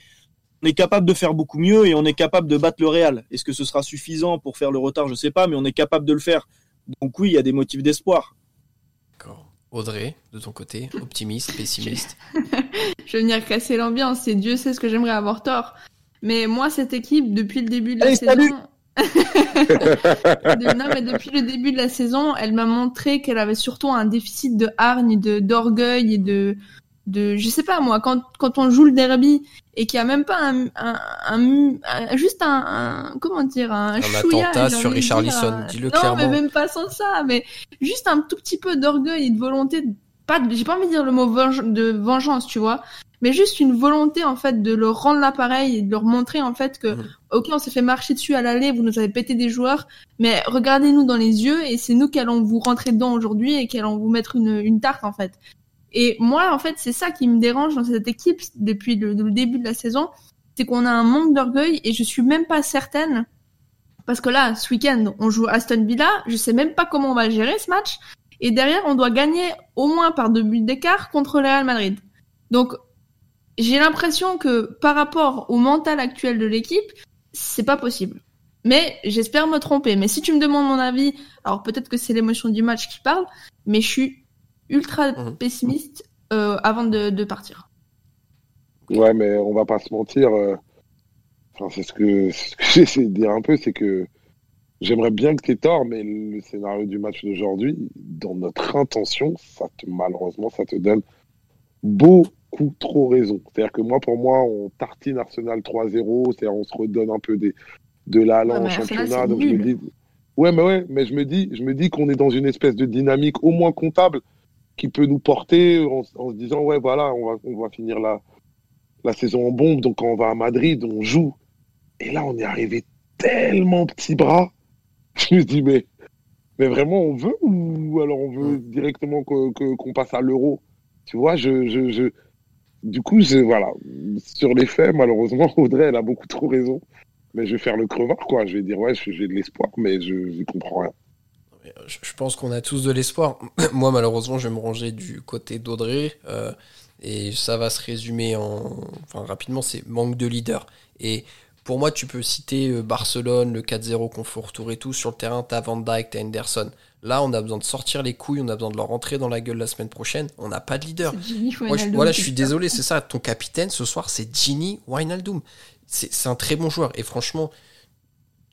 on est capable de faire beaucoup mieux et on est capable de battre le Real est-ce que ce sera suffisant pour faire le retard? Je sais pas mais on est capable de le faire donc oui il y a des motifs d'espoir. Audrey, de ton côté, optimiste, pessimiste Je vais venir casser l'ambiance et Dieu sait ce que j'aimerais avoir tort. Mais moi, cette équipe, depuis le début de la Allez, saison. salut De- non, mais depuis le début de la saison, elle m'a montré qu'elle avait surtout un déficit de hargne, de d'orgueil et de, de, je sais pas moi, quand quand on joue le derby et qu'il y a même pas un, un, un- un- juste un, un- comment dire, un, Un chouïa, attentat sur Richarlison, dire, euh, dis-le Non, clairement. mais même pas sans ça, mais juste un tout petit peu d'orgueil et de volonté, de- pas, j'ai pas envie de dire le mot venge- de vengeance, tu vois, mais juste une volonté en fait de leur rendre l'appareil et de leur montrer en fait que Mhm. ok on s'est fait marcher dessus à l'aller, vous nous avez pété des joueurs, mais regardez-nous dans les yeux et c'est nous qui allons vous rentrer dedans aujourd'hui et qui allons vous mettre une, une tarte en fait. Et moi en fait c'est ça qui me dérange dans cette équipe depuis le, début de la saison, c'est qu'on a un manque d'orgueil et je suis même pas certaine parce que là ce week-end on joue Aston Villa, je sais même pas comment on va gérer ce match et derrière on doit gagner au moins par deux buts d'écart contre le Real Madrid. Donc j'ai l'impression que par rapport au mental actuel de l'équipe, c'est pas possible. Mais j'espère me tromper. Mais si tu me demandes mon avis, alors peut-être que c'est l'émotion du match qui parle, mais je suis ultra Mhm. pessimiste euh, avant de, de partir. Ouais, mais on va pas se mentir. euh, Enfin, c'est ce que, c'est ce que j'essaie de dire un peu, c'est que j'aimerais bien que tu aies tort, mais le scénario du match d'aujourd'hui, dans notre intention, ça te, malheureusement, ça te donne beaucoup trop raison. C'est-à-dire que moi, pour moi, on tartine Arsenal 3-0, c'est-à-dire on se redonne un peu des, de l'allant Ouais, en championnat. c'est Donc je me nul. dis, ouais, mais ouais, mais je me dis, je me dis qu'on est dans une espèce de dynamique au moins comptable qui peut nous porter en, en se disant, ouais, voilà, on va, on va finir la, la saison en bombe. Donc quand on va à Madrid, on joue. Et là, on est arrivé tellement petit bras. Je me dis, mais, mais vraiment, on veut ou alors on veut directement que- que- qu'on passe à l'euro? Tu vois, je, je, je, du coup, je, voilà, sur les faits, malheureusement, Audrey, elle a beaucoup trop raison. Mais je vais faire le crevard, quoi. Je vais dire, ouais, j'ai de l'espoir, mais je n'y comprends rien. Je pense qu'on a tous de l'espoir. Moi, malheureusement, je vais me ranger du côté d'Audrey. euh, et ça va se résumer en. Enfin, rapidement, c'est manque de leader. Et pour moi, tu peux citer euh, Barcelone, le 4-0 qu'on retour et tout. Sur le terrain, t'as Van Dijk, t'as Henderson. Là, on a besoin de sortir les couilles, on a besoin de leur rentrer dans la gueule la semaine prochaine. On n'a pas de leader. Moi, je, voilà, je suis désolé, c'est ça. Ton capitaine ce soir, c'est Gini Wijnaldum. C'est un très bon joueur. Et franchement,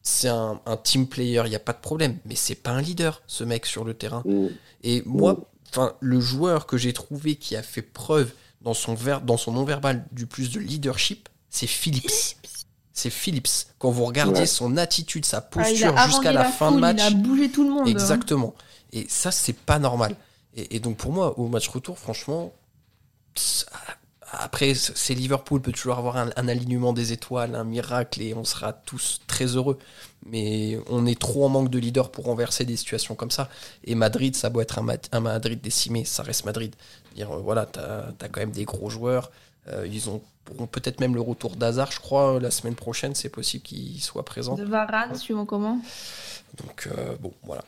c'est un, un team player, il n'y a pas de problème. Mais c'est pas un leader, ce mec sur le terrain. Mm. Et moi, enfin, le joueur que j'ai trouvé qui a fait preuve dans son, ver- dans son non-verbal du plus de leadership, c'est Phillips. C'est Phillips. Quand vous regardez Ouais. son attitude, sa Ah, posture jusqu'à la, fin de match, Il a bougé tout le monde. hein. Exactement. Et ça, c'est pas normal. Et, et donc, pour moi, au match retour, franchement, ça- après, c'est Liverpool, peut toujours avoir un, un alignement des étoiles, un miracle, et on sera tous très heureux. Mais on est trop en manque de leader pour renverser des situations comme ça. Et Madrid, ça doit être un, Ma- un Madrid décimé, ça reste Madrid. Dire, euh, voilà, t'as as quand même des gros joueurs. Euh, ils ont, auront peut-être même le retour d'Hazard, je crois, la semaine prochaine, c'est possible qu'il soit présent. De Varane, suivant comment? Donc, euh, bon, voilà.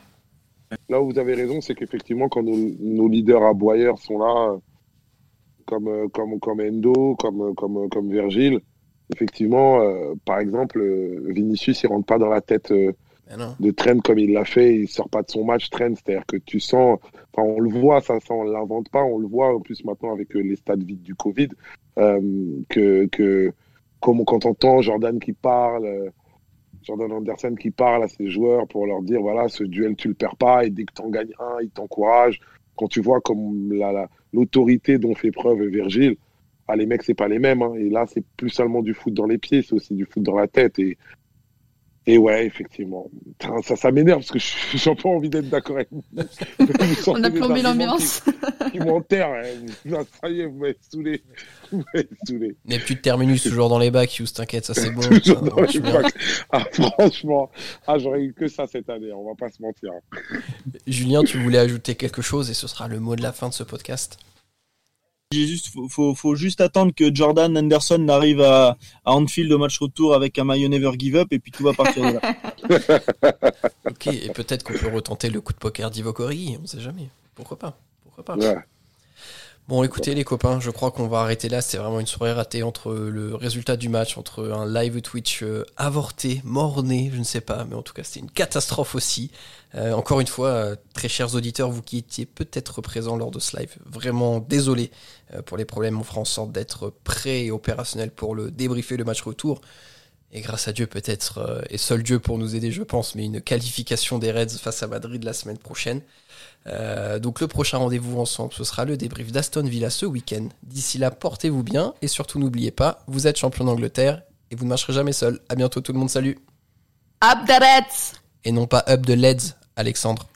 Là où vous avez raison, c'est qu'effectivement, quand nos, nos leaders aboyeurs sont là, euh, comme, euh, comme, comme Endo, comme, euh, comme, euh, comme Virgile, effectivement, euh, par exemple, Vinicius, il rentre pas dans la tête euh, de Trent comme il l'a fait, il sort pas de son match Trent, c'est-à-dire que tu sens, enfin on le voit, ça, ça on l'invente pas, on le voit en plus maintenant avec les stades vides du Covid, euh, que, que comme quand on entend Jordan qui parle, Jordan Anderson qui parle à ses joueurs pour leur dire voilà, ce duel, tu le perds pas, et dès que tu en gagnes un, il t'encourage. Quand tu vois comme l'autorité dont fait preuve Virgile, ah, les mecs, c'est pas les mêmes. Hein. Et là, c'est plus seulement du foot dans les pieds, c'est aussi du foot dans la tête. Et, et ouais, effectivement. Ça, ça m'énerve parce que je n'ai pas envie d'être d'accord avec vous. On a plombé l'ambiance. Qui, m'enterre. Hein. Ça y est, vous m'avez saoulé. Vous m'avez saoulé. A plus de terminus toujours dans les bacs, Hughes, t'inquiète, ça c'est bon. toujours dans les bacs. Ah, franchement, ah, j'aurais eu que ça cette année, on va pas se mentir. Julien, tu voulais ajouter quelque chose et ce sera le mot de la fin de ce podcast juste, faut, faut, juste attendre que Jordan Anderson arrive à, à Anfield au match retour avec un maillot Never Give Up et puis tout va partir de là. ok, et peut-être qu'on peut retenter le coup de poker d'Ivo on on sait jamais. Pourquoi pas? Pourquoi pas? Bon, écoutez les copains, je crois qu'on va arrêter là. C'est vraiment une soirée ratée entre le résultat du match, entre un live Twitch euh, avorté, mort-né, je ne sais pas, mais en tout cas c'était une catastrophe aussi. Euh, encore une fois, euh, très chers auditeurs, vous qui étiez peut-être présents lors de ce live, vraiment désolé pour les problèmes. On fera en sorte d'être prêt et opérationnel pour le débriefer le match retour. Et grâce à Dieu peut-être, et seul Dieu pour nous aider je pense, mais une qualification des Reds face à Madrid la semaine prochaine. Euh, donc le prochain rendez-vous ensemble, ce sera le débrief d'Aston Villa ce week-end. D'ici là, portez-vous bien et surtout n'oubliez pas, vous êtes champion d'Angleterre et vous ne marcherez jamais seul. À bientôt tout le monde, salut. Up the Reds Et non pas up the Leads, Alexandre.